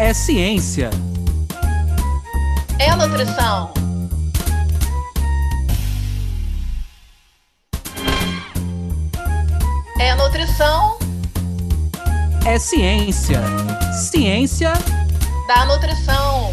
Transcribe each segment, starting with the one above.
é ciência. É nutrição. É nutrição. É ciência. Ciência da nutrição.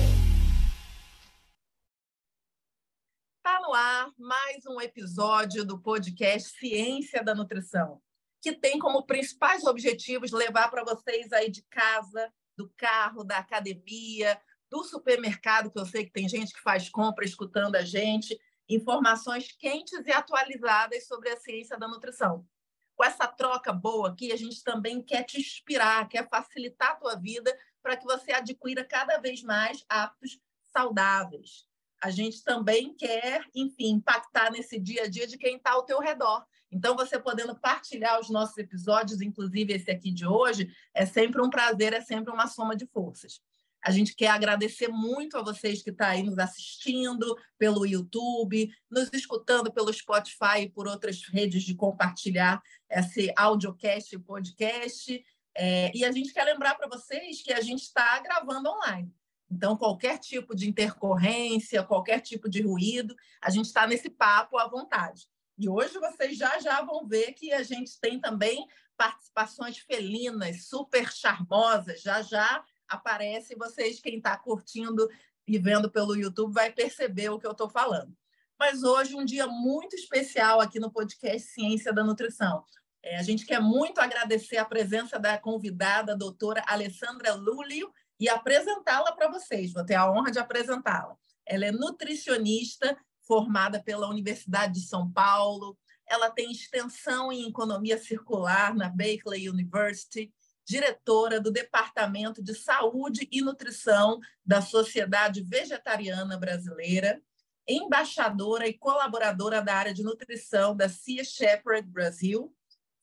Tá no ar mais um episódio do podcast Ciência da Nutrição, que tem como principais objetivos levar para vocês aí de casa, do carro, da academia, do supermercado, que eu sei que tem gente que faz compra escutando a gente, informações quentes e atualizadas sobre a ciência da nutrição. Com essa troca boa aqui, a gente também quer te inspirar, quer facilitar a tua vida para que você adquira cada vez mais hábitos saudáveis. A gente também quer, enfim, impactar nesse dia a dia de quem está ao teu redor. Então, você podendo partilhar os nossos episódios, inclusive esse aqui de hoje, é sempre um prazer, é sempre uma soma de forças. A gente quer agradecer muito a vocês que estão tá aí nos assistindo pelo YouTube, nos escutando pelo Spotify e por outras redes de compartilhar esse audiocast e podcast. É, e a gente quer lembrar para vocês que a gente está gravando online. Então, qualquer tipo de intercorrência, qualquer tipo de ruído, a gente está nesse papo à vontade. E hoje vocês já já vão ver que a gente tem também participações felinas, super charmosas. Já já aparece vocês, quem está curtindo e vendo pelo YouTube, vai perceber o que eu estou falando. Mas hoje, um dia muito especial aqui no podcast Ciência da Nutrição. É, a gente quer muito agradecer a presença da convidada, a doutora Alessandra Lúlio, e apresentá-la para vocês. Vou ter a honra de apresentá-la. Ela é nutricionista formada pela Universidade de São Paulo. Ela tem extensão em economia circular na Berkeley University, diretora do Departamento de Saúde e Nutrição da Sociedade Vegetariana Brasileira, embaixadora e colaboradora da área de nutrição da Sea Shepherd Brasil,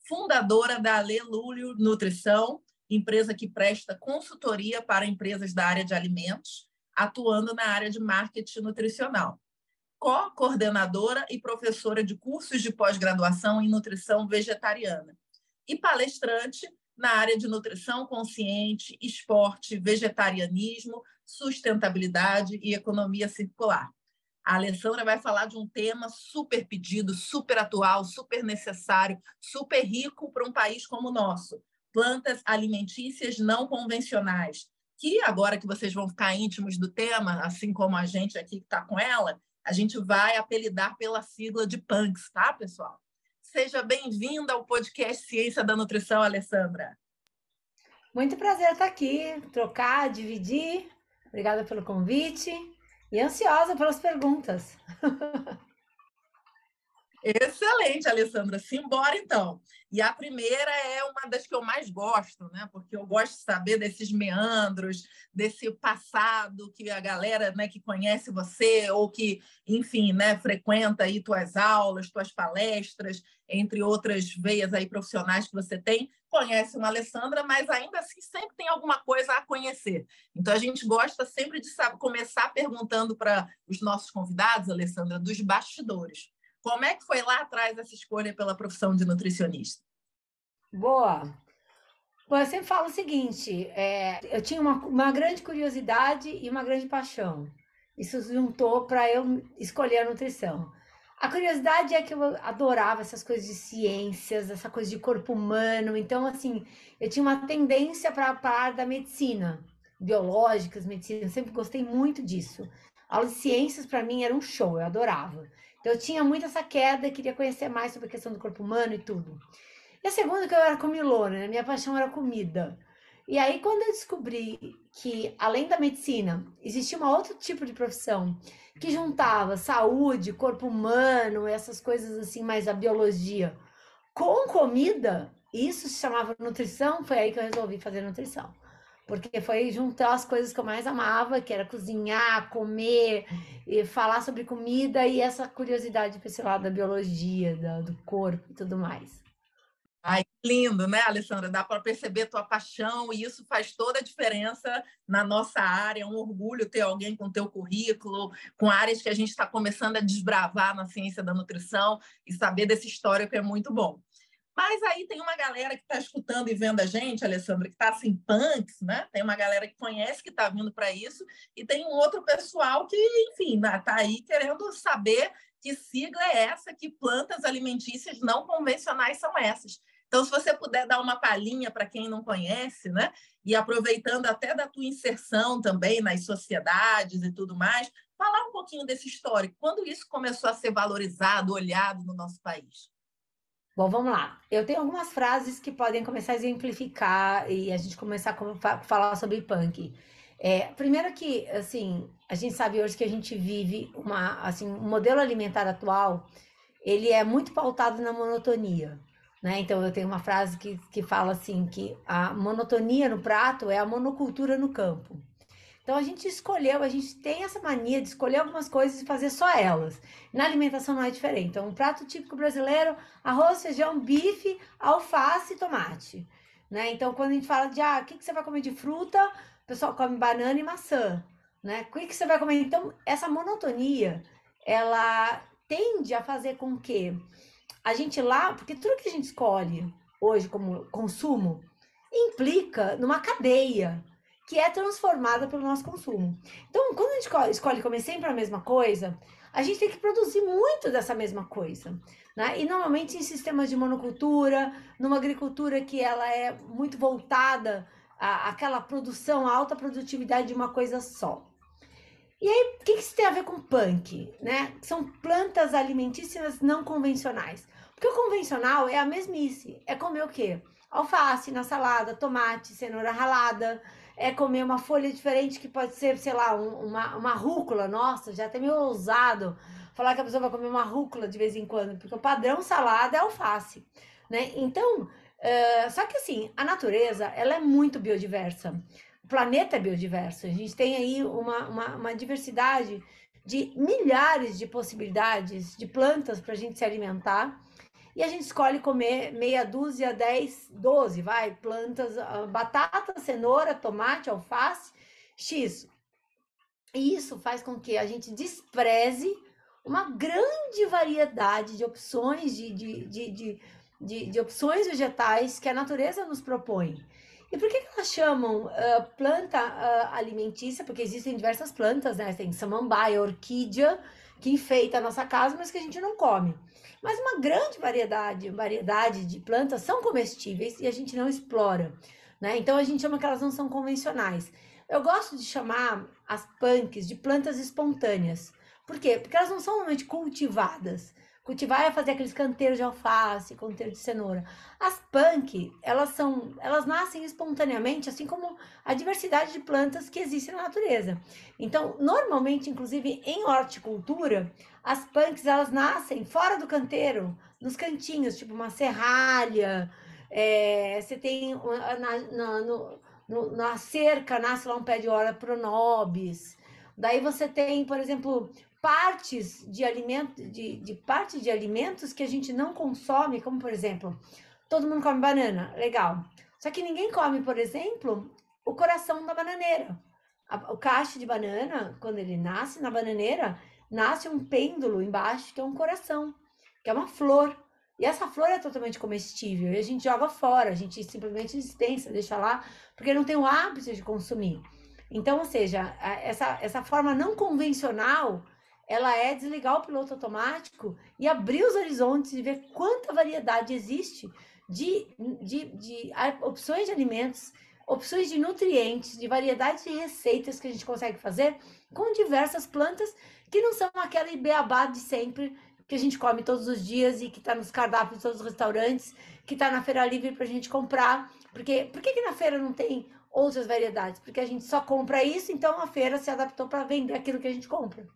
fundadora da Alelúlio Nutrição, empresa que presta consultoria para empresas da área de alimentos, atuando na área de marketing nutricional co-coordenadora e professora de cursos de pós-graduação em nutrição vegetariana e palestrante na área de nutrição consciente, esporte, vegetarianismo, sustentabilidade e economia circular. A Alessandra vai falar de um tema super pedido, super atual, super necessário, super rico para um país como o nosso: plantas alimentícias não convencionais. Que agora que vocês vão ficar íntimos do tema, assim como a gente aqui que está com ela, a gente vai apelidar pela sigla de PANCS, tá, pessoal? Seja bem-vinda ao podcast Ciência da Nutrição, Alessandra. Muito prazer estar aqui, trocar, dividir. Obrigada pelo convite e ansiosa pelas perguntas. Excelente, Alessandra. Simbora, então. E a primeira é uma das que eu mais gosto, né? Porque eu gosto de saber desses meandros, desse passado que a galera né, que conhece você ou que, enfim, né, frequenta aí tuas aulas, tuas palestras, entre outras veias aí profissionais que você tem, conhece uma Alessandra, mas ainda assim sempre tem alguma coisa a conhecer. Então a gente gosta sempre de saber, começar perguntando para os nossos convidados, Alessandra, dos bastidores. Como é que foi lá atrás essa escolha pela profissão de nutricionista? Boa. Bom, eu sempre falo o seguinte: é, eu tinha uma, uma grande curiosidade e uma grande paixão. Isso juntou para eu escolher a nutrição. A curiosidade é que eu adorava essas coisas de ciências, essa coisa de corpo humano. Então, assim, eu tinha uma tendência para a área da medicina, biológicas, medicina. Eu sempre gostei muito disso. A aula de ciências, para mim, era um show, eu adorava. Então, eu tinha muito essa queda, queria conhecer mais sobre a questão do corpo humano e tudo. E a segunda, que eu era comilona, né? minha paixão era comida. E aí, quando eu descobri que, além da medicina, existia um outro tipo de profissão que juntava saúde, corpo humano, essas coisas assim, mais a biologia, com comida, isso se chamava nutrição, foi aí que eu resolvi fazer nutrição porque foi juntar as coisas que eu mais amava, que era cozinhar, comer, e falar sobre comida e essa curiosidade para esse lado da biologia, do corpo e tudo mais. Ai, lindo, né, Alessandra? Dá para perceber tua paixão e isso faz toda a diferença na nossa área. É um orgulho ter alguém com teu currículo, com áreas que a gente está começando a desbravar na ciência da nutrição e saber desse histórico é muito bom. Mas aí tem uma galera que está escutando e vendo a gente, Alessandra, que está assim, punks, né? Tem uma galera que conhece que está vindo para isso, e tem um outro pessoal que, enfim, está aí querendo saber que sigla é essa, que plantas alimentícias não convencionais são essas. Então, se você puder dar uma palhinha para quem não conhece, né? E aproveitando até da tua inserção também nas sociedades e tudo mais, falar um pouquinho desse histórico. Quando isso começou a ser valorizado, olhado no nosso país? Bom, vamos lá. Eu tenho algumas frases que podem começar a exemplificar e a gente começar a falar sobre punk. É, primeiro que, assim, a gente sabe hoje que a gente vive uma, assim, um modelo alimentar atual, ele é muito pautado na monotonia, né? Então, eu tenho uma frase que, que fala assim, que a monotonia no prato é a monocultura no campo. Então a gente escolheu, a gente tem essa mania de escolher algumas coisas e fazer só elas. Na alimentação não é diferente. Então, um prato típico brasileiro: arroz, feijão, bife, alface e tomate. Né? Então, quando a gente fala de ah, o que, que você vai comer de fruta, o pessoal come banana e maçã. Né? O que, que você vai comer? Então, essa monotonia ela tende a fazer com que a gente lá, porque tudo que a gente escolhe hoje como consumo implica numa cadeia que é transformada pelo nosso consumo. Então, quando a gente escolhe comer sempre a mesma coisa, a gente tem que produzir muito dessa mesma coisa. Né? E normalmente em sistemas de monocultura, numa agricultura que ela é muito voltada à, àquela produção, à alta produtividade de uma coisa só. E aí, o que, que isso tem a ver com punk? Né? São plantas alimentícias não convencionais. Porque o convencional é a mesmice. É comer o quê? Alface na salada, tomate, cenoura ralada, é comer uma folha diferente que pode ser, sei lá, um, uma, uma rúcula. Nossa, já até meio ousado falar que a pessoa vai comer uma rúcula de vez em quando, porque o padrão salada é alface, né? Então, uh, só que assim, a natureza, ela é muito biodiversa. O planeta é biodiverso. A gente tem aí uma, uma, uma diversidade de milhares de possibilidades de plantas para a gente se alimentar e a gente escolhe comer meia dúzia, 10, 12, vai, plantas, ah, batata, cenoura, tomate, alface, X. E isso faz com que a gente despreze uma grande variedade de opções de, de, de, de, opções vegetais que a natureza nos propõe. E por que, que elas chamam uh, planta uh, alimentícia? Porque existem diversas plantas, né? Tem samambaia, orquídea, que enfeita a nossa casa, mas que a gente não come. Mas uma grande variedade, variedade de plantas são comestíveis e a gente não explora, né? Então a gente chama que elas não são convencionais. Eu gosto de chamar as punks de plantas espontâneas. Por quê? Porque elas não são normalmente cultivadas. Cultivar é fazer aqueles canteiros de alface, canteiro de cenoura. As punk, elas são, elas nascem espontaneamente, assim como a diversidade de plantas que existe na natureza. Então, normalmente, inclusive em horticultura, as punks elas nascem fora do canteiro, nos cantinhos, tipo uma serralha. É, você tem na, na, no, no, na cerca nasce lá um pé de hora pronobis. Daí você tem, por exemplo, partes de alimento, de, de partes de alimentos que a gente não consome, como por exemplo, todo mundo come banana, legal. Só que ninguém come, por exemplo, o coração da bananeira. o cacho de banana, quando ele nasce na bananeira, nasce um pêndulo embaixo, que é um coração, que é uma flor. E essa flor é totalmente comestível. E a gente joga fora, a gente simplesmente dispensa, deixa lá, porque não tem o hábito de consumir. Então, ou seja, essa, essa forma não convencional ela é desligar o piloto automático e abrir os horizontes e ver quanta variedade existe de, de, de opções de alimentos, opções de nutrientes, de variedade de receitas que a gente consegue fazer com diversas plantas que não são aquela beabá de sempre que a gente come todos os dias e que está nos cardápios de todos os restaurantes, que está na feira livre para a gente comprar. Porque por que, que na feira não tem outras variedades? Porque a gente só compra isso, então a feira se adaptou para vender aquilo que a gente compra.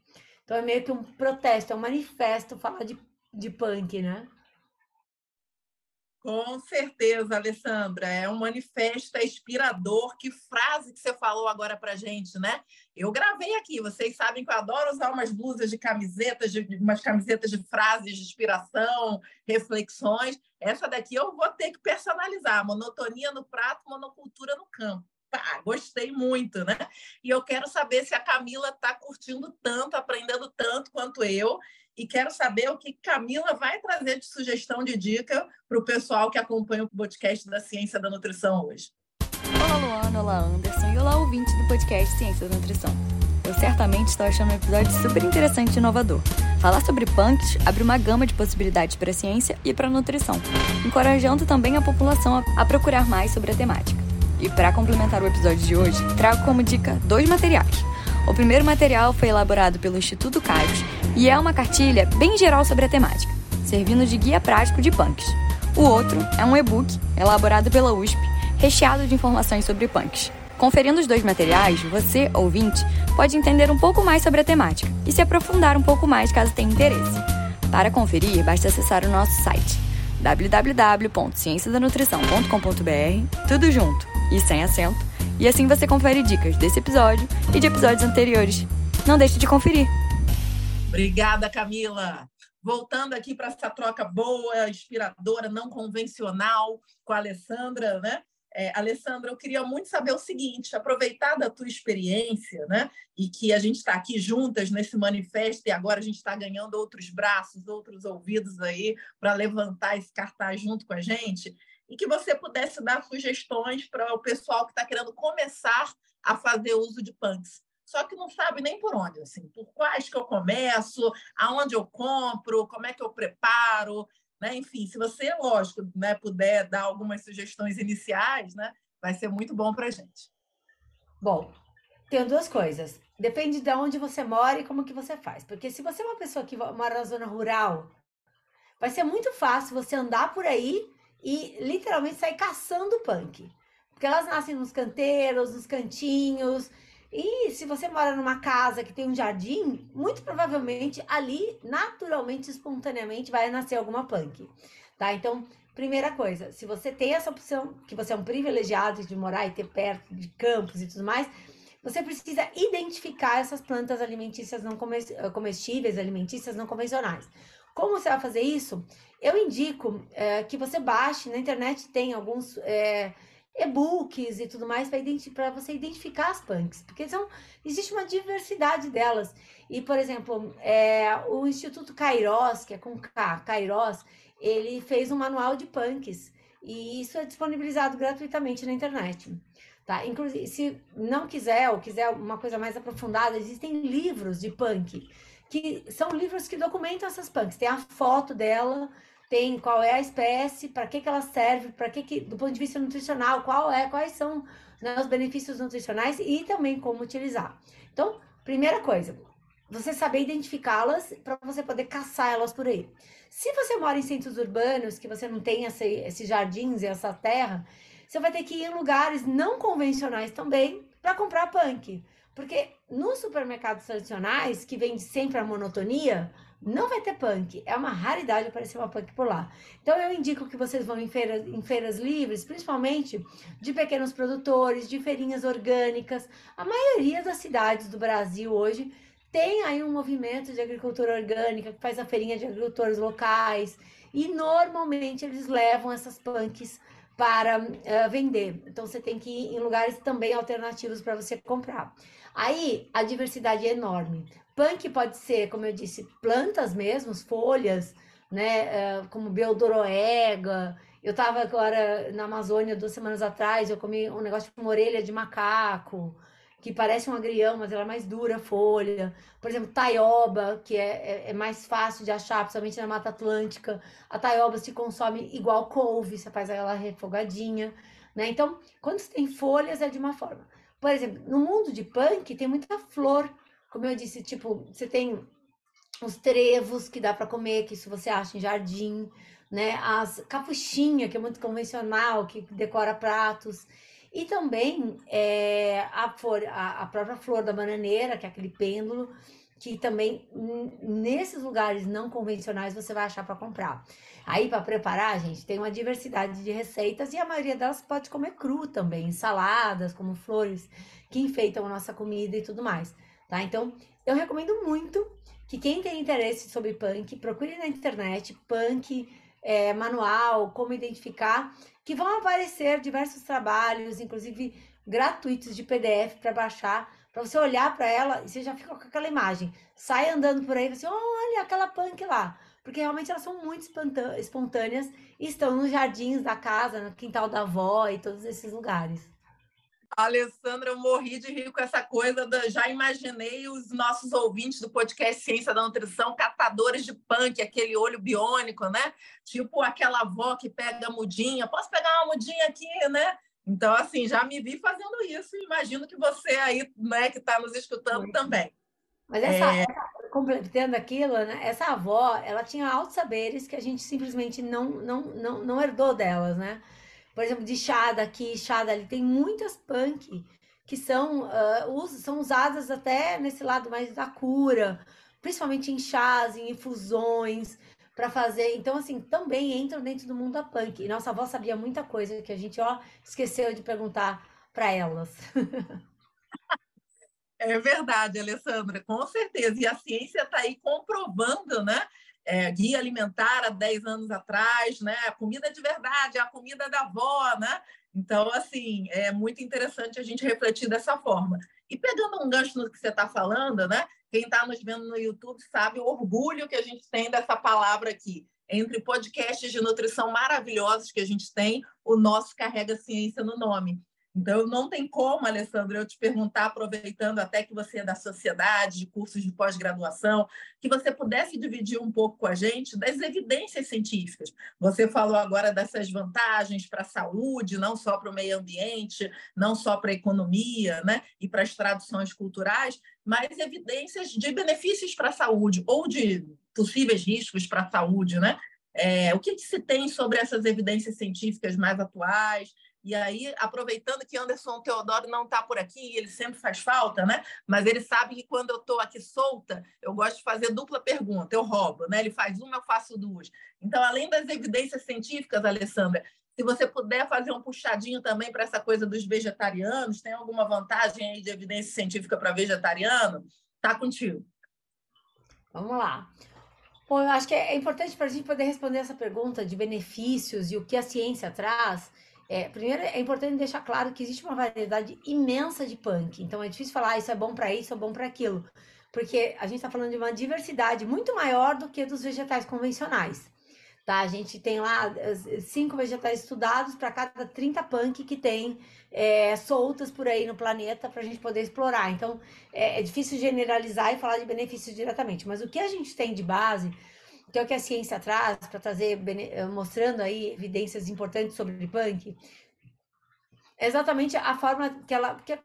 Então é meio que um protesto, é um manifesto falar de, de punk, né? Com certeza, Alessandra, é um manifesto, é inspirador. Que frase que você falou agora para gente, né? Eu gravei aqui. Vocês sabem que eu adoro usar umas blusas de camisetas, de, umas camisetas de frases de inspiração, reflexões. Essa daqui eu vou ter que personalizar. Monotonia no prato, monocultura no campo pá, gostei muito, né? E eu quero saber se a Camila está curtindo tanto, aprendendo tanto quanto eu. e quero saber o que Camila vai trazer de sugestão de dica para o pessoal que acompanha o podcast da Ciência da Nutrição hoje. Olá, Luana, olá, Anderson e olá, ouvinte do podcast Ciência da Nutrição. Eu certamente estou achando um episódio super interessante e inovador. Falar sobre punks abre uma gama de possibilidades para a ciência e para a nutrição, encorajando também a população a procurar mais sobre a temática. E para complementar o episódio de hoje, trago como dica dois materiais. O primeiro material foi elaborado pelo Instituto Kairos e é uma cartilha bem geral sobre a temática, servindo de guia prático de punks. O outro é um e-book elaborado pela USP, recheado de informações sobre punks. Conferindo os dois materiais, você, ouvinte, pode entender um pouco mais sobre a temática e se aprofundar um pouco mais caso tenha interesse. Para conferir, basta acessar o nosso site www.cienciadanutrição.com.br, tudo junto e sem acento, e assim você confere dicas desse episódio e de episódios anteriores. Não deixe de conferir! Obrigada, Camila! Voltando aqui para essa troca boa, inspiradora, não convencional com a Alessandra, né? É, Alessandra, eu queria muito saber o seguinte: aproveitar da tua experiência, né? E que a gente está aqui juntas nesse manifesto e agora a gente está ganhando outros braços, outros ouvidos aí para levantar esse cartaz junto com a gente e que você pudesse dar sugestões para o pessoal que está querendo começar a fazer uso de punks. Só que não sabe nem por onde, assim, por quais que eu começo, aonde eu compro, como é que eu preparo, né? Enfim, se você, lógico, né, puder dar algumas sugestões iniciais, né, vai ser muito bom para a gente. Bom, tem duas coisas. Depende de onde você mora e como que você faz. Porque se você é uma pessoa que mora na zona rural, vai ser muito fácil você andar por aí e literalmente sair caçando punk. Porque elas nascem nos canteiros, nos cantinhos. E se você mora numa casa que tem um jardim, muito provavelmente ali, naturalmente, espontaneamente, vai nascer alguma punk. Tá? Então, primeira coisa, se você tem essa opção, que você é um privilegiado de morar e ter perto de campos e tudo mais, você precisa identificar essas plantas alimentícias não comestíveis, alimentícias não convencionais. Como você vai fazer isso? Eu indico é, que você baixe, na internet tem alguns é, e-books e tudo mais para você identificar as punks, porque são, existe uma diversidade delas. E, por exemplo, é, o Instituto Kairos, que é com K, Kairos, ele fez um manual de punks, e isso é disponibilizado gratuitamente na internet. Tá? Inclusive, se não quiser ou quiser uma coisa mais aprofundada, existem livros de punk que são livros que documentam essas punks. Tem a foto dela, tem qual é a espécie, para que, que ela serve, para que, que, do ponto de vista nutricional, qual é, quais são né, os benefícios nutricionais e também como utilizar. Então, primeira coisa, você saber identificá-las para você poder caçar elas por aí. Se você mora em centros urbanos, que você não tem esse, esses jardins e essa terra, você vai ter que ir em lugares não convencionais também para comprar punk. Porque nos supermercados tradicionais, que vende sempre a monotonia, não vai ter punk. É uma raridade aparecer uma punk por lá. Então eu indico que vocês vão em feiras, em feiras livres, principalmente de pequenos produtores, de feirinhas orgânicas. A maioria das cidades do Brasil hoje tem aí um movimento de agricultura orgânica que faz a feirinha de agricultores locais. E normalmente eles levam essas punks para uh, vender. Então você tem que ir em lugares também alternativos para você comprar. Aí a diversidade é enorme. Punk pode ser, como eu disse, plantas mesmo, folhas, né? Uh, como beldoroega. Eu estava agora na Amazônia duas semanas atrás, eu comi um negócio com uma orelha de macaco que parece um agrião, mas ela é mais dura, folha. Por exemplo, taioba, que é, é, é, mais fácil de achar, principalmente na Mata Atlântica. A taioba se consome igual couve, você faz ela refogadinha, né? Então, quando você tem folhas, é de uma forma. Por exemplo, no mundo de punk, tem muita flor. Como eu disse, tipo, você tem os trevos que dá para comer, que isso você acha em jardim, né? As capuchinha, que é muito convencional, que decora pratos. E também é, a, flor, a, a, própria flor da bananeira, que é aquele pêndulo, que também nesses lugares não convencionais você vai achar para comprar. Aí para preparar, gente, tem uma diversidade de receitas e a maioria delas pode comer cru também, saladas, como flores que enfeitam a nossa comida e tudo mais, tá? Então, eu recomendo muito que quem tem interesse sobre punk, procure na internet punk é, manual, como identificar que vão aparecer diversos trabalhos, inclusive gratuitos de PDF para baixar, para você olhar para ela e você já fica com aquela imagem. Sai andando por aí e assim, olha aquela punk lá. Porque realmente elas são muito espontâneas e estão nos jardins da casa, no quintal da avó e todos esses lugares. Alessandra, eu morri de rir com essa coisa. Da, já imaginei os nossos ouvintes do podcast Ciência da Nutrição, catadores de punk, aquele olho biônico, né? Tipo aquela avó que pega a mudinha. Posso pegar uma mudinha aqui, né? Então, assim, já me vi fazendo isso. Imagino que você aí, né, que está nos escutando também. Mas essa, é... essa, completando aquilo, né? Essa avó, ela tinha altos saberes que a gente simplesmente não, não, não, não herdou delas, né? por exemplo, de chá daqui, chá dali. Tem muitas punk que são, uh, us, são usadas até nesse lado mais da cura, principalmente em chás, em infusões, para fazer. Então, assim, também entram dentro do mundo da punk. E nossa avó sabia muita coisa que a gente, ó, esqueceu de perguntar para elas. É verdade, Alessandra, com certeza. E a ciência está aí comprovando, né? é, guia alimentar há 10 anos atrás, né? A comida de verdade, a comida da avó, né? Então, assim, é muito interessante a gente refletir dessa forma. E pegando um gancho no que você está falando, né? Quem está nos vendo no YouTube sabe o orgulho que a gente tem dessa palavra aqui. Entre podcasts de nutrição maravilhosos que a gente tem, o nosso carrega ciência no nome. Então, não tem como, Alessandra, eu te perguntar, aproveitando até que você é da sociedade, de cursos de pós-graduação, que você pudesse dividir um pouco com a gente das evidências científicas. Você falou agora dessas vantagens para a saúde, não só para o meio ambiente, não só para a economia né? e para as traduções culturais, mas evidências de benefícios para a saúde ou de possíveis riscos para a saúde. Né? É, o que, que se tem sobre essas evidências científicas mais atuais? E aí, aproveitando que Anderson Teodoro não está por aqui, ele sempre faz falta, né? Mas ele sabe que quando eu estou aqui solta, eu gosto de fazer dupla pergunta, eu roubo, né? Ele faz uma, eu faço duas. Então, além das evidências científicas, Alessandra, se você puder fazer um puxadinho também para essa coisa dos vegetarianos, tem alguma vantagem aí de evidência científica para vegetariano? Tá contigo. Vamos lá. Bom, eu acho que é importante para a gente poder responder essa pergunta de benefícios e o que a ciência traz é, primeiro, é importante deixar claro que existe uma variedade imensa de punk. Então, é difícil falar ah, isso é bom para isso, é bom para aquilo. Porque a gente está falando de uma diversidade muito maior do que dos vegetais convencionais. Tá? A gente tem lá cinco vegetais estudados para cada 30 punk que tem é, soltas por aí no planeta para a gente poder explorar. Então, é, é difícil generalizar e falar de benefícios diretamente. Mas o que a gente tem de base que é o que a ciência traz para trazer, eh, mostrando aí evidências importantes sobre punk, é exatamente a forma que ela que,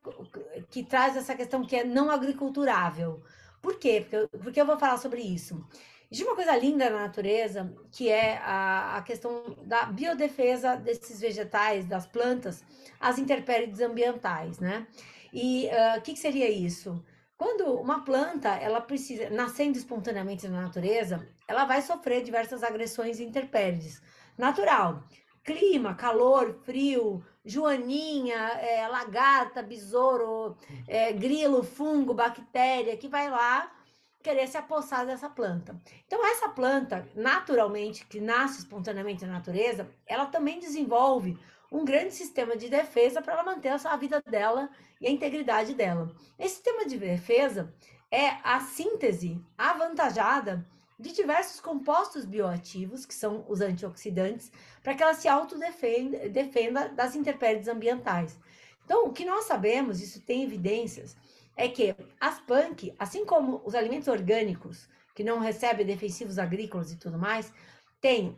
que traz essa questão que é não agriculturável. Por quê? Porque, porque eu vou falar sobre isso. Existe uma coisa linda na natureza, que é a, a questão da biodefesa desses vegetais, das plantas, às intempéries ambientais, né? E ah, o uh, que, que seria isso? Quando uma planta, ela precisa, nascendo espontaneamente na natureza, ela vai sofrer diversas agressões e intempéries. Natural. Clima, calor, frio, joaninha, é, lagarta, besouro, é, grilo, fungo, bactéria, que vai lá querer se apossar dessa planta. Então, essa planta, naturalmente, que nasce espontaneamente na natureza, ela também desenvolve um grande sistema de defesa para ela manter a vida dela e a integridade dela. Esse sistema de defesa é a síntese avantajada de diversos compostos bioativos, que são os antioxidantes, para que ela se autodefenda defenda das intempéries ambientais. Então, o que nós sabemos, isso tem evidências, é que as punk, assim como os alimentos orgânicos, que não recebem defensivos agrícolas e tudo mais, têm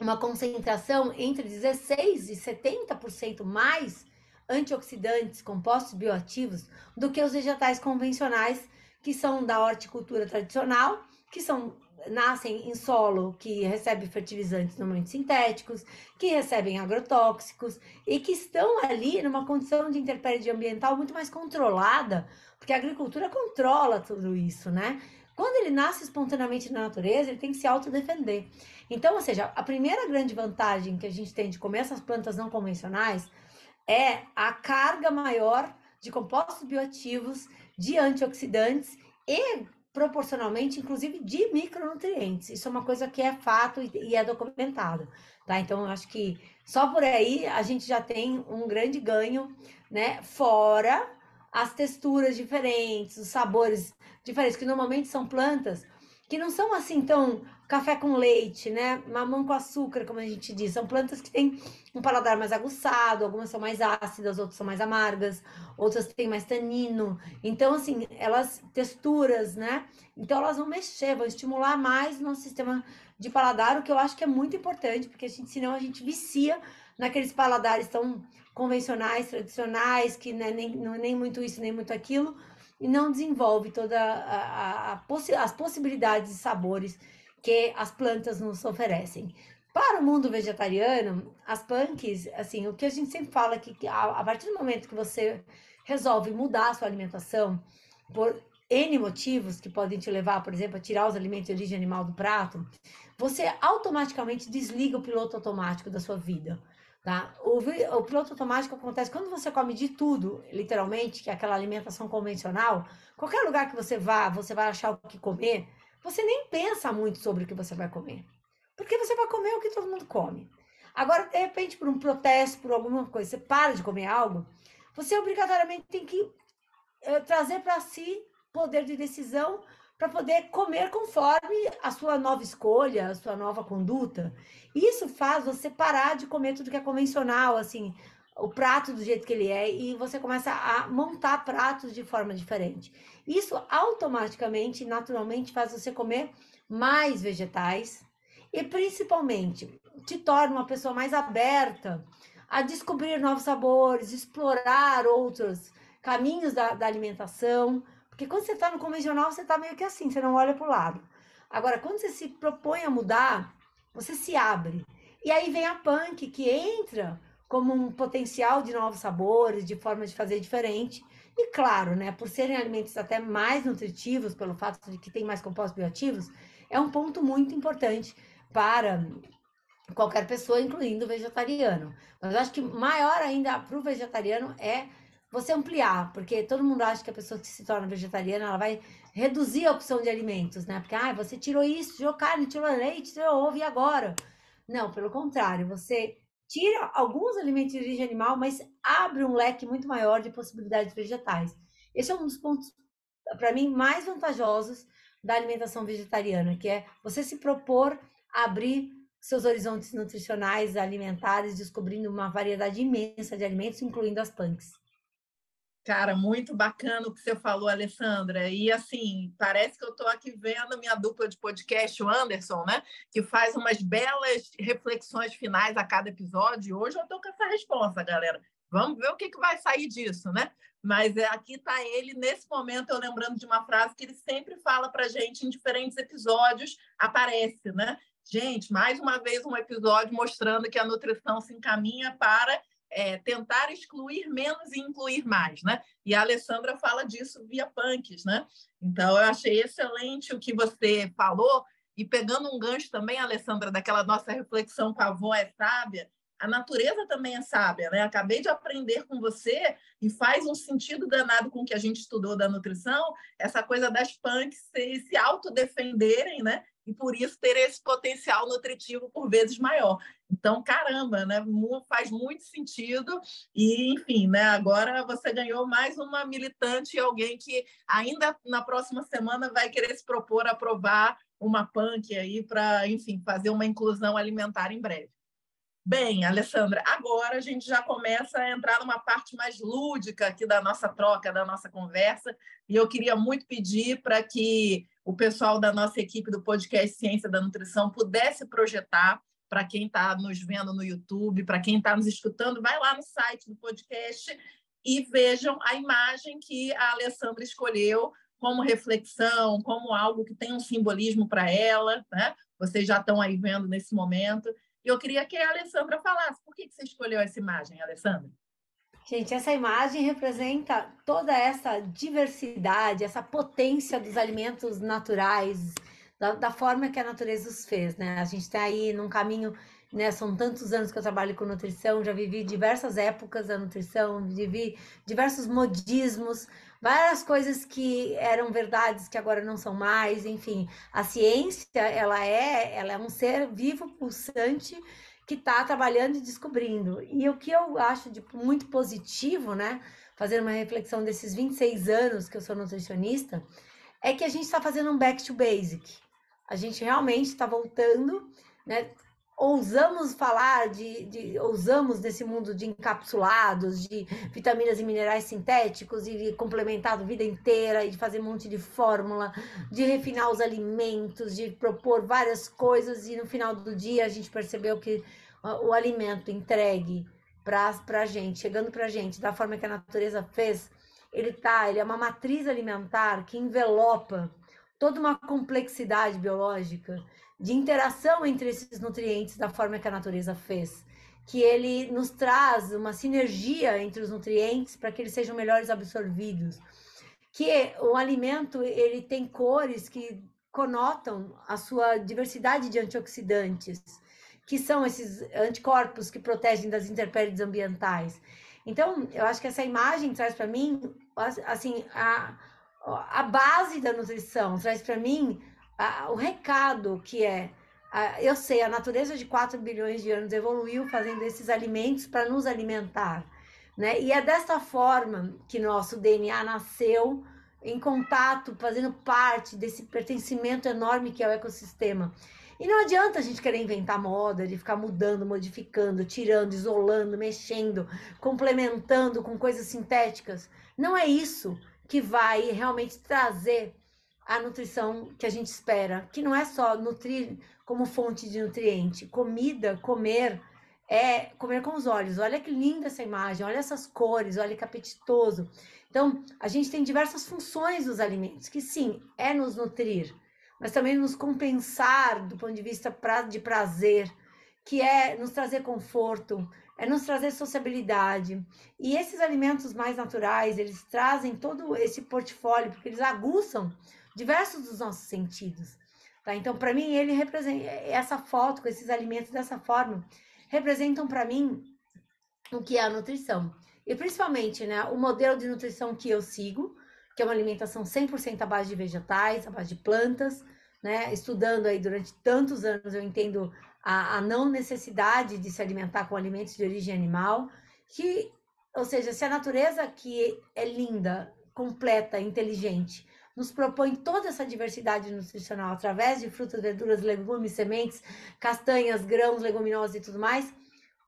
uma concentração entre 16 e 70% mais antioxidantes, compostos bioativos, do que os vegetais convencionais, que são da horticultura tradicional, que são nascem em solo que recebe fertilizantes normalmente sintéticos, que recebem agrotóxicos e que estão ali numa condição de intempérie ambiental muito mais controlada, porque a agricultura controla tudo isso, né? Quando ele nasce espontaneamente na natureza, ele tem que se autodefender. Então, ou seja, a primeira grande vantagem que a gente tem de comer essas plantas não convencionais é a carga maior de compostos bioativos, de antioxidantes e proporcionalmente, inclusive, de micronutrientes. Isso é uma coisa que é fato e é documentado, tá? Então, eu acho que só por aí a gente já tem um grande ganho, né? Fora as texturas diferentes, os sabores diferentes, que normalmente são plantas que não são assim tão café com leite, né? Mamão com açúcar, como a gente diz. São plantas que têm um paladar mais aguçado, algumas são mais ácidas, outras são mais amargas, outras têm mais tanino. Então, assim, elas texturas, né? Então elas vão mexer, vão estimular mais o nosso sistema de paladar, o que eu acho que é muito importante, porque a gente, senão a gente vicia naqueles paladares tão convencionais, tradicionais, que né, nem, não é nem muito isso, nem muito aquilo e não desenvolve toda a, a, a possi as possibilidades de sabores que as plantas nos oferecem. Para o mundo vegetariano, as punks, assim, o que a gente sempre fala é que a, a partir do momento que você resolve mudar a sua alimentação por N motivos que podem te levar, por exemplo, a tirar os alimentos de origem animal do prato, você automaticamente desliga o piloto automático da sua vida. Tá? O, o piloto automático acontece quando você come de tudo, literalmente, que é aquela alimentação convencional. Qualquer lugar que você vá, você vai achar o que comer. Você nem pensa muito sobre o que você vai comer. Porque você vai comer o que todo mundo come. Agora, de repente, por um protesto, por alguma coisa, você para de comer algo, você obrigatoriamente tem que é, trazer para si poder de decisão para poder comer conforme a sua nova escolha, a sua nova conduta. Isso faz você parar de comer tudo que é convencional, assim, o prato do jeito que ele é, e você começa a montar pratos de forma diferente. Isso automaticamente, naturalmente, faz você comer mais vegetais e principalmente te torna uma pessoa mais aberta a descobrir novos sabores, explorar outros caminhos da, da alimentação porque quando você está no convencional, você está meio que assim, você não olha para o lado. Agora, quando você se propõe a mudar, você se abre. E aí vem a punk, que entra como um potencial de novos sabores, de formas de fazer diferente. E claro, né, por serem alimentos até mais nutritivos, pelo fato de que tem mais compostos bioativos, é um ponto muito importante para qualquer pessoa, incluindo o vegetariano. Mas eu acho que maior ainda para o vegetariano é você ampliar, porque todo mundo acha que a pessoa que se torna vegetariana, ela vai reduzir a opção de alimentos, né? Porque, ah, você tirou isso, tirou carne, tirou leite, tirou ovo, e agora? Não, pelo contrário, você tira alguns alimentos de origem animal, mas abre um leque muito maior de possibilidades vegetais. Esse é um dos pontos, para mim, mais vantajosos da alimentação vegetariana, que é você se propor a abrir seus horizontes nutricionais, alimentares, descobrindo uma variedade imensa de alimentos, incluindo as punks. Cara, muito bacana o que você falou, Alessandra. E assim, parece que eu estou aqui vendo minha dupla de podcast, o Anderson, né? Que faz umas belas reflexões finais a cada episódio. Hoje eu estou com essa resposta, galera. Vamos ver o que, que vai sair disso, né? Mas é, aqui está ele, nesse momento, eu lembrando de uma frase que ele sempre fala para gente em diferentes episódios, aparece, né? Gente, mais uma vez um episódio mostrando que a nutrição se encaminha para é, tentar excluir menos e incluir mais, né? E a Alessandra fala disso via punks, né? Então, eu achei excelente o que você falou, e pegando um gancho também, Alessandra, daquela nossa reflexão com a avó é sábia, a natureza também é sábia, né? Acabei de aprender com você e faz um sentido danado com o que a gente estudou da nutrição, essa coisa das punks se, se autodefenderem, né? E por isso ter esse potencial nutritivo por vezes maior. Então, caramba, né? Faz muito sentido. E, enfim, né? Agora você ganhou mais uma militante alguém que ainda na próxima semana vai querer se propor a aprovar uma PANC aí para, enfim, fazer uma inclusão alimentar em breve. Bem, Alessandra, agora a gente já começa a entrar numa parte mais lúdica aqui da nossa troca, da nossa conversa, e eu queria muito pedir para que o pessoal da nossa equipe do podcast Ciência da Nutrição pudesse projetar para quem está nos vendo no YouTube, para quem está nos escutando, vai lá no site do podcast e vejam a imagem que a Alessandra escolheu como reflexão, como algo que tem um simbolismo para ela, né? Vocês já estão aí vendo nesse momento. E eu queria que a Alessandra falasse por que você escolheu essa imagem, Alessandra? Gente, essa imagem representa toda essa diversidade, essa potência dos alimentos naturais, da, da, forma que a natureza os fez, né? A gente está aí num caminho né? São tantos anos que eu trabalho com nutrição, já vivi diversas épocas da nutrição, vivi diversos modismos, várias coisas que eram verdades que agora não são mais, enfim. A ciência, ela é, ela é um ser vivo, pulsante, que está trabalhando e descobrindo. E o que eu acho de muito positivo, né? Fazer uma reflexão desses 26 anos que eu sou nutricionista, é que a gente está fazendo um back to basic. A gente realmente está voltando, né? Ousamos falar de, de, ousamos nesse mundo de encapsulados, de vitaminas e minerais sintéticos e de complementar a vida inteira e de fazer um monte de fórmula, de refinar os alimentos, de propor várias coisas e no final do dia a gente percebeu que o alimento entregue para a gente, chegando para a gente da forma que a natureza fez, ele tá, ele é uma matriz alimentar que envelopa toda uma complexidade biológica de interação entre esses nutrientes da forma que a natureza fez, que ele nos traz uma sinergia entre os nutrientes para que eles sejam melhores absorvidos, que o alimento ele tem cores que conotam a sua diversidade de antioxidantes, que são esses anticorpos que protegem das intempéries ambientais. Então, eu acho que essa imagem traz para mim, assim, a, a base da nutrição, traz para mim a, o recado que é. A, eu sei, a natureza de 4 bilhões de anos evoluiu fazendo esses alimentos para nos alimentar. Né? E é dessa forma que nosso DNA nasceu em contato, fazendo parte desse pertencimento enorme que é o ecossistema. E não adianta a gente querer inventar moda, de ficar mudando, modificando, tirando, isolando, mexendo, complementando com coisas sintéticas. Não é isso que vai realmente trazer a nutrição que a gente espera, que não é só nutrir como fonte de nutriente. Comida, comer, é comer com os olhos. Olha que linda essa imagem, olha essas cores, olha que apetitoso. Então, a gente tem diversas funções dos alimentos, que sim, é nos nutrir, mas também nos compensar do ponto de vista de prazer, que é nos trazer conforto, é nos trazer sociabilidade. E esses alimentos mais naturais, eles trazem todo esse portfólio, porque eles aguçam diversos dos nossos sentidos. Tá? Então, para mim, ele representa essa foto com esses alimentos dessa forma, representam para mim o que é a nutrição. E principalmente, né, o modelo de nutrição que eu sigo, que é uma alimentação 100% à base de vegetais, à base de plantas, né? Estudando aí durante tantos anos, eu entendo a, a não necessidade de se alimentar com alimentos de origem animal, que, ou seja, se a natureza que é linda, completa, inteligente, nos propõe toda essa diversidade nutricional através de frutas, verduras, legumes, sementes, castanhas, grãos, leguminosas e tudo mais,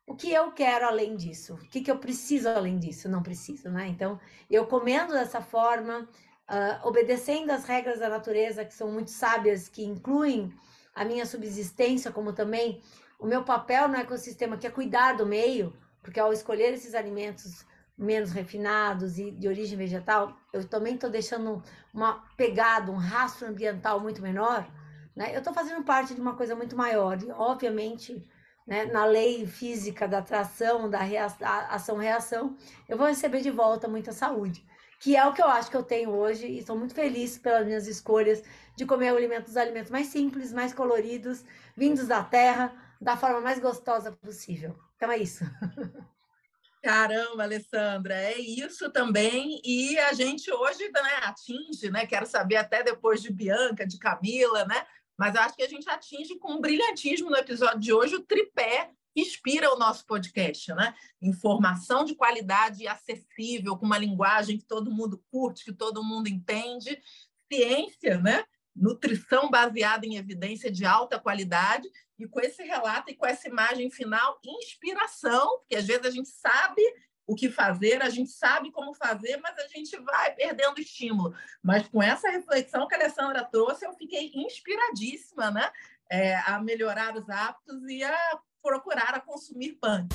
o que eu quero além disso? O que, que eu preciso além disso? Não preciso, né? Então, eu comendo dessa forma, uh, obedecendo as regras da natureza, que são muito sábias, que incluem a minha subsistência, como também o meu papel no ecossistema, que é cuidar do meio, porque ao escolher esses alimentos menos refinados e de origem vegetal, eu também estou deixando uma pegada, um rastro ambiental muito menor, né? Eu estou fazendo parte de uma coisa muito maior e, obviamente, né, na lei física da atração, da ação-reação, eu vou receber de volta muita saúde, que é o que eu acho que eu tenho hoje e estou muito feliz pelas minhas escolhas de comer alimentos, alimentos mais simples, mais coloridos, vindos da terra, da forma mais gostosa possível. Então é isso. Caramba, Alessandra, é isso também. E a gente hoje né, atinge, né? Quero saber até depois de Bianca, de Camila, né? mas acho que a gente atinge com um brilhantismo no episódio de hoje o tripé que inspira o nosso podcast, né? Informação de qualidade e acessível, com uma linguagem que todo mundo curte, que todo mundo entende, ciência, né? Nutrição baseada em evidência de alta qualidade e com esse relato e com essa imagem final, inspiração, porque às vezes a gente sabe o que fazer, a gente sabe como fazer, mas a gente vai perdendo estímulo. Mas com essa reflexão que a Alessandra trouxe, eu fiquei inspiradíssima né? É, a melhorar os hábitos e a procurar a consumir pães.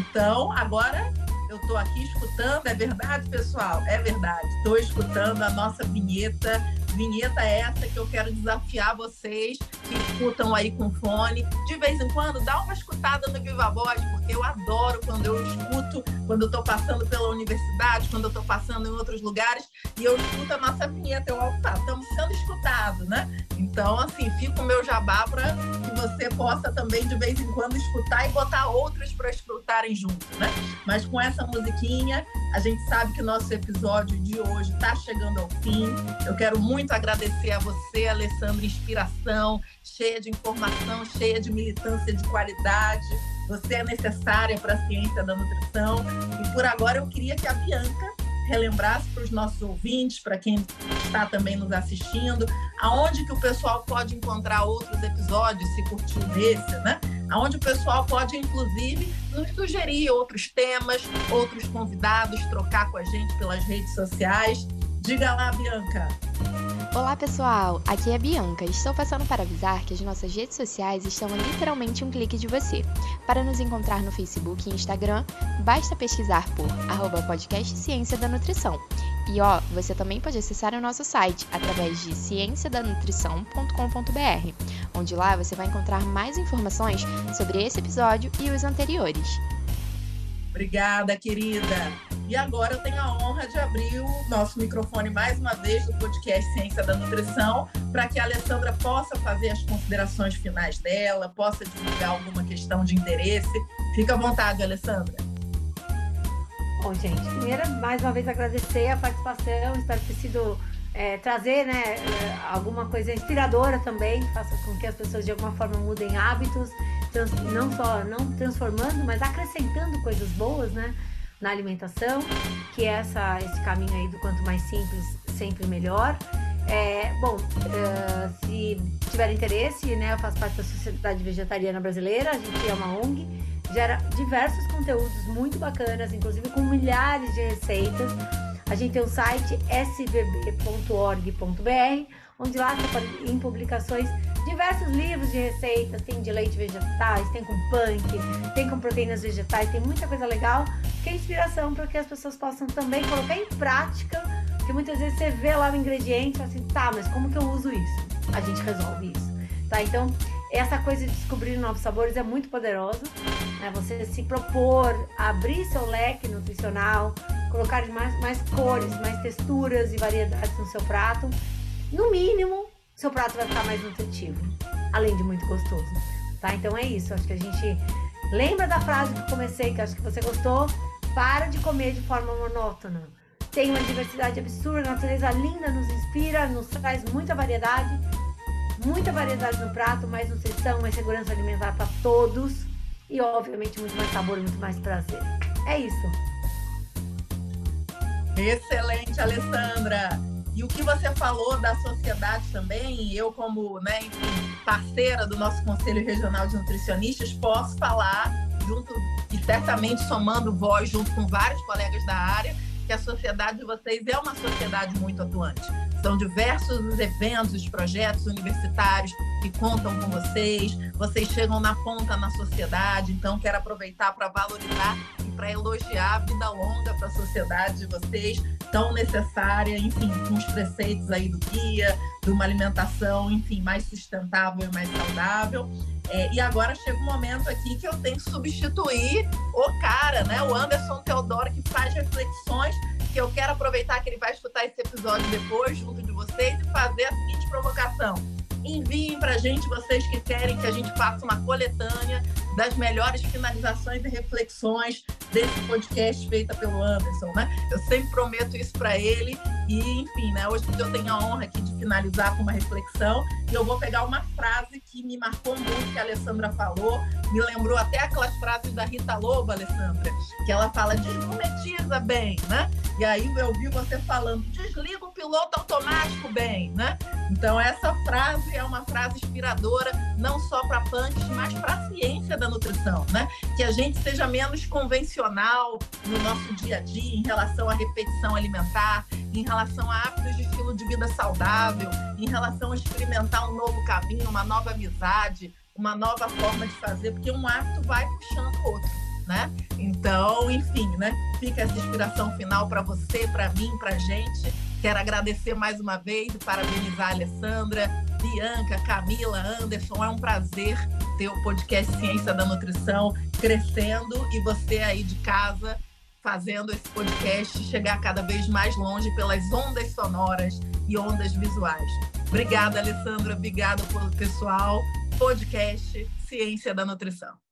Então, agora eu estou aqui escutando, é verdade, pessoal? É verdade. Estou escutando a nossa vinheta vinheta é essa que eu quero desafiar vocês que escutam aí com fone. De vez em quando, dá uma escutada no Viva Voz, porque eu adoro quando eu escuto, quando eu estou passando pela universidade, quando eu estou passando em outros lugares, e eu escuto a nossa vinheta. Eu, opa, estamos sendo escutados, né? Então, assim, fica o meu jabá para que você possa também, de vez em quando, escutar e botar outros para escutarem junto, né? Mas com essa musiquinha, a gente sabe que o nosso episódio de hoje está chegando ao fim. Eu quero muito agradecer a você, Alessandra, inspiração, cheia de informação, cheia de militância de qualidade. Você é necessária para a ciência da nutrição. E por agora eu queria que a Bianca relembrasse para os nossos ouvintes, para quem está também nos assistindo, aonde que o pessoal pode encontrar outros episódios, se curtiu desse, né? Aonde o pessoal pode, inclusive, nos sugerir outros temas, outros convidados, trocar com a gente pelas redes sociais. Diga lá, Bianca. Olá pessoal, aqui é a Bianca. Estou passando para avisar que as nossas redes sociais estão a literalmente um clique de você. Para nos encontrar no Facebook e Instagram, basta pesquisar por arroba podcast Ciência da Nutrição. E ó, você também pode acessar o nosso site através de cienciadanutrição.com.br, onde lá você vai encontrar mais informações sobre esse episódio e os anteriores. Obrigada, querida. E agora eu tenho a honra de abrir o nosso microfone mais uma vez do podcast Ciência da Nutrição, para que a Alessandra possa fazer as considerações finais dela, possa divulgar alguma questão de interesse. Fica à vontade, Alessandra. Bom, gente, primeiro, mais uma vez agradecer a participação, espero ter sido é, trazer né, é, alguma coisa inspiradora também, faça com que as pessoas de alguma forma mudem hábitos, trans, não só não transformando, mas acrescentando coisas boas, né? Na alimentação, que é essa, esse caminho aí do quanto mais simples, sempre melhor. É, bom, uh, se tiver interesse, né, eu faço parte da Sociedade Vegetariana Brasileira, a gente é uma ONG, gera diversos conteúdos muito bacanas, inclusive com milhares de receitas. A gente tem o site svb.org.br, onde lá pode, em publicações diversos livros de receitas, tem de leite vegetais, tem com punk, tem com proteínas vegetais, tem muita coisa legal, que é inspiração para que as pessoas possam também colocar em prática, que muitas vezes você vê lá o ingrediente e fala assim, tá, mas como que eu uso isso? A gente resolve isso, tá? Então, essa coisa de descobrir novos sabores é muito poderosa, né? Você se propor abrir seu leque nutricional, colocar mais, mais cores, mais texturas e variedades no seu prato, no mínimo seu prato vai ficar mais nutritivo, além de muito gostoso, tá? Então é isso, acho que a gente lembra da frase que eu comecei, que acho que você gostou, para de comer de forma monótona. Tem uma diversidade absurda, a natureza linda nos inspira, nos traz muita variedade, muita variedade no prato, mais nutrição, mais segurança alimentar para todos e obviamente muito mais sabor, muito mais prazer. É isso. Excelente, Alessandra. E o que você falou da sociedade também, eu como né, parceira do nosso Conselho Regional de Nutricionistas, posso falar, junto e certamente somando voz junto com vários colegas da área, que a sociedade de vocês é uma sociedade muito atuante. São diversos os eventos, os projetos universitários que contam com vocês, vocês chegam na ponta na sociedade, então quero aproveitar para valorizar para elogiar a vida longa para a sociedade de vocês, tão necessária, enfim, com os preceitos aí do guia, de uma alimentação, enfim, mais sustentável e mais saudável. É, e agora chega um momento aqui que eu tenho que substituir o cara, né? O Anderson Teodoro, que faz reflexões, que eu quero aproveitar que ele vai escutar esse episódio depois, junto de vocês, e fazer a seguinte provocação enviem para a gente, vocês que querem que a gente faça uma coletânea das melhores finalizações e reflexões desse podcast feita pelo Anderson, né? Eu sempre prometo isso para ele e, enfim, né? Hoje eu tenho a honra aqui de finalizar com uma reflexão e eu vou pegar uma frase que me marcou muito que a Alessandra falou, me lembrou até aquelas frases da Rita Lobo, Alessandra, que ela fala desmonetiza bem, né? E aí eu ouvi você falando desliga o piloto automático bem, né? Então essa frase é uma frase inspiradora não só para punks, mas para a ciência da nutrição, né? Que a gente seja menos convencional no nosso dia a dia em relação à repetição alimentar, em relação a hábitos de estilo de vida saudável, em relação a experimentar um novo caminho, uma nova amizade, uma nova forma de fazer, porque um hábito vai puxando o outro, né? Então, enfim, né? Fica essa inspiração final para você, para mim, para gente Quero agradecer mais uma vez e parabenizar a Alessandra, Bianca, Camila, Anderson. É um prazer ter o podcast Ciência da Nutrição crescendo e você aí de casa fazendo esse podcast chegar cada vez mais longe pelas ondas sonoras e ondas visuais. Obrigada, Alessandra. Obrigada pelo pessoal. Podcast Ciência da Nutrição.